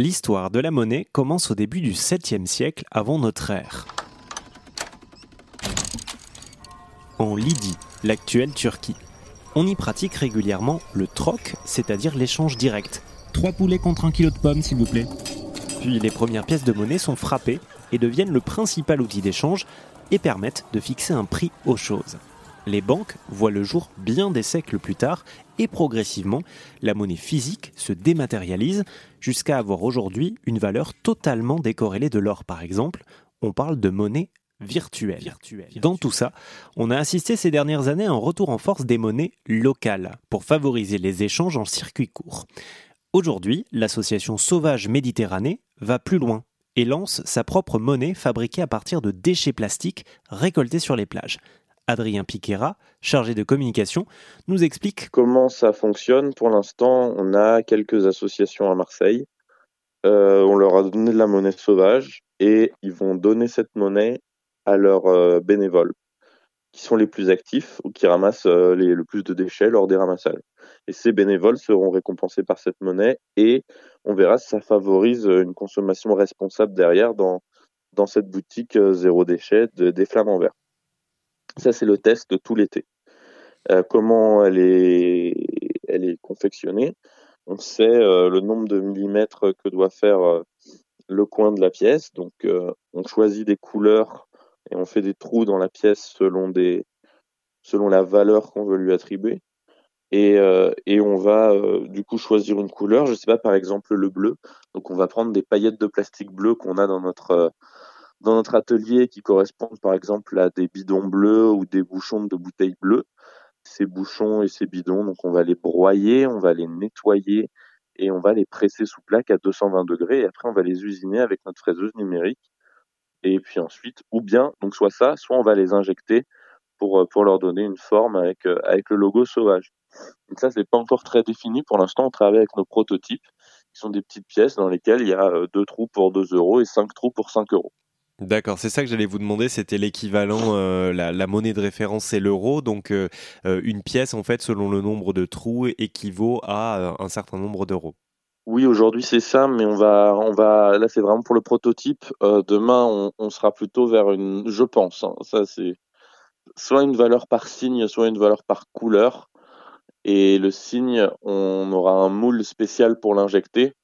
L'histoire de la monnaie commence au début du 7e siècle avant notre ère. En Lydie, l'actuelle Turquie. On y pratique régulièrement le troc, c'est-à-dire l'échange direct. Trois poulets contre un kilo de pommes, s'il vous plaît. Puis les premières pièces de monnaie sont frappées et deviennent le principal outil d'échange et permettent de fixer un prix aux choses. Les banques voient le jour bien des siècles plus tard et progressivement, la monnaie physique se dématérialise jusqu'à avoir aujourd'hui une valeur totalement décorrélée de l'or par exemple. On parle de monnaie virtuelle. Dans tout ça, on a assisté ces dernières années à un retour en force des monnaies locales pour favoriser les échanges en circuit court. Aujourd'hui, l'association Sauvage Méditerranée va plus loin et lance sa propre monnaie fabriquée à partir de déchets plastiques récoltés sur les plages. Adrien Piquera, chargé de communication, nous explique comment ça fonctionne. Pour l'instant, on a quelques associations à Marseille. Euh, on leur a donné de la monnaie sauvage et ils vont donner cette monnaie à leurs euh, bénévoles qui sont les plus actifs ou qui ramassent euh, le plus de déchets lors des ramassages. Et ces bénévoles seront récompensés par cette monnaie et on verra si ça favorise une consommation responsable derrière dans, cette boutique zéro déchet des Flamands Verts. Ça, c'est le test de tout l'été. Euh, comment elle est, elle est confectionnée On sait euh, le nombre de millimètres que doit faire euh, le coin de la pièce. Donc, on choisit des couleurs et on fait des trous dans la pièce selon des, selon la valeur qu'on veut lui attribuer. Et, et on va du coup choisir une couleur. Je sais pas, par exemple le bleu. Donc, on va prendre des paillettes de plastique bleu qu'on a dans notre dans notre atelier qui correspondent par exemple à des bidons bleus ou des bouchons de bouteilles bleues. Ces bouchons et ces bidons, donc on va les broyer, on va les nettoyer et on va les presser sous plaque à 220 degrés et après on va les usiner avec notre fraiseuse numérique. Et puis ensuite, ou bien, donc soit ça, soit on va les injecter pour, euh, pour leur donner une forme avec, euh, avec le logo sauvage. Donc ça, c'est pas encore très défini. Pour l'instant, on travaille avec nos prototypes, qui sont des petites pièces dans lesquelles il y a euh, deux trous pour 2 euros et cinq trous pour 5 euros. D'accord, c'est ça que j'allais vous demander, c'était l'équivalent, euh, la, monnaie de référence c'est l'euro, donc euh, euh, une pièce en fait selon le nombre de trous équivaut à un certain nombre d'euros. Oui, aujourd'hui c'est ça, mais on va, on va, là c'est vraiment pour le prototype. demain on, sera plutôt vers une, je pense, hein, ça c'est soit une valeur par signe, soit une valeur par couleur. Et le signe, on aura un moule spécial pour l'injecter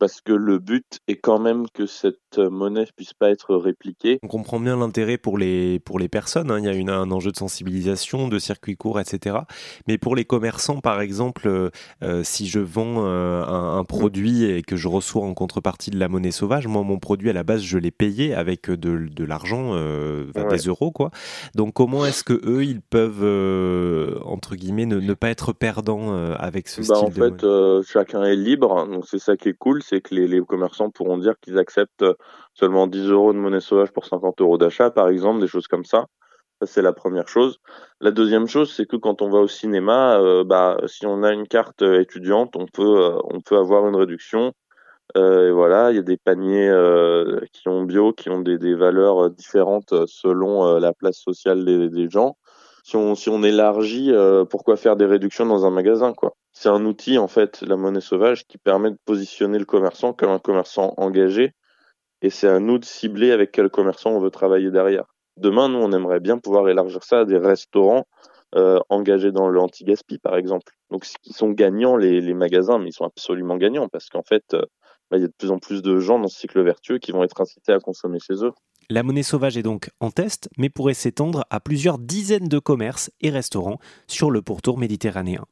parce que le but est quand même que cette monnaie puisse pas être répliquée. On comprend bien l'intérêt pour les, pour les personnes, hein. il y a une, un enjeu de sensibilisation, de circuit court, etc. Mais pour les commerçants, par exemple, euh, euh, si je vends euh, un, produit et que je reçois en contrepartie de la monnaie sauvage, moi mon produit à la base je l'ai payé avec de, de l'argent, des euros quoi. Donc comment est-ce que eux ils peuvent, entre guillemets, ne, pas être perdants avec ce bah, style en fait, chacun est libre, donc c'est ça qui est cool c'est que les, commerçants pourront dire qu'ils acceptent seulement 10 euros de monnaie sauvage pour 50 euros d'achat, par exemple, des choses comme ça. Ça, c'est la première chose. La deuxième chose, c'est que quand on va au cinéma, euh, bah, si on a une carte étudiante, on peut, euh, on peut avoir une réduction. Euh, et voilà, il y a des paniers qui ont bio, qui ont des, valeurs différentes selon la place sociale des, des gens si on, si on élargit, euh, pourquoi faire des réductions dans un magasin, quoi? C'est un outil, en fait, la monnaie sauvage, qui permet de positionner le commerçant comme un commerçant engagé, et c'est à nous de cibler avec quel commerçant on veut travailler derrière. Demain, nous, on aimerait bien pouvoir élargir ça à des restaurants euh, engagés dans le anti-gaspi, par exemple. Donc, ils sont gagnants, les, magasins, mais ils sont absolument gagnants, parce qu'en fait, euh, bah, il y a de plus en plus de gens dans ce cycle vertueux qui vont être incités à consommer chez eux. La monnaie sauvage est donc en test, mais pourrait s'étendre à plusieurs dizaines de commerces et restaurants sur le pourtour méditerranéen.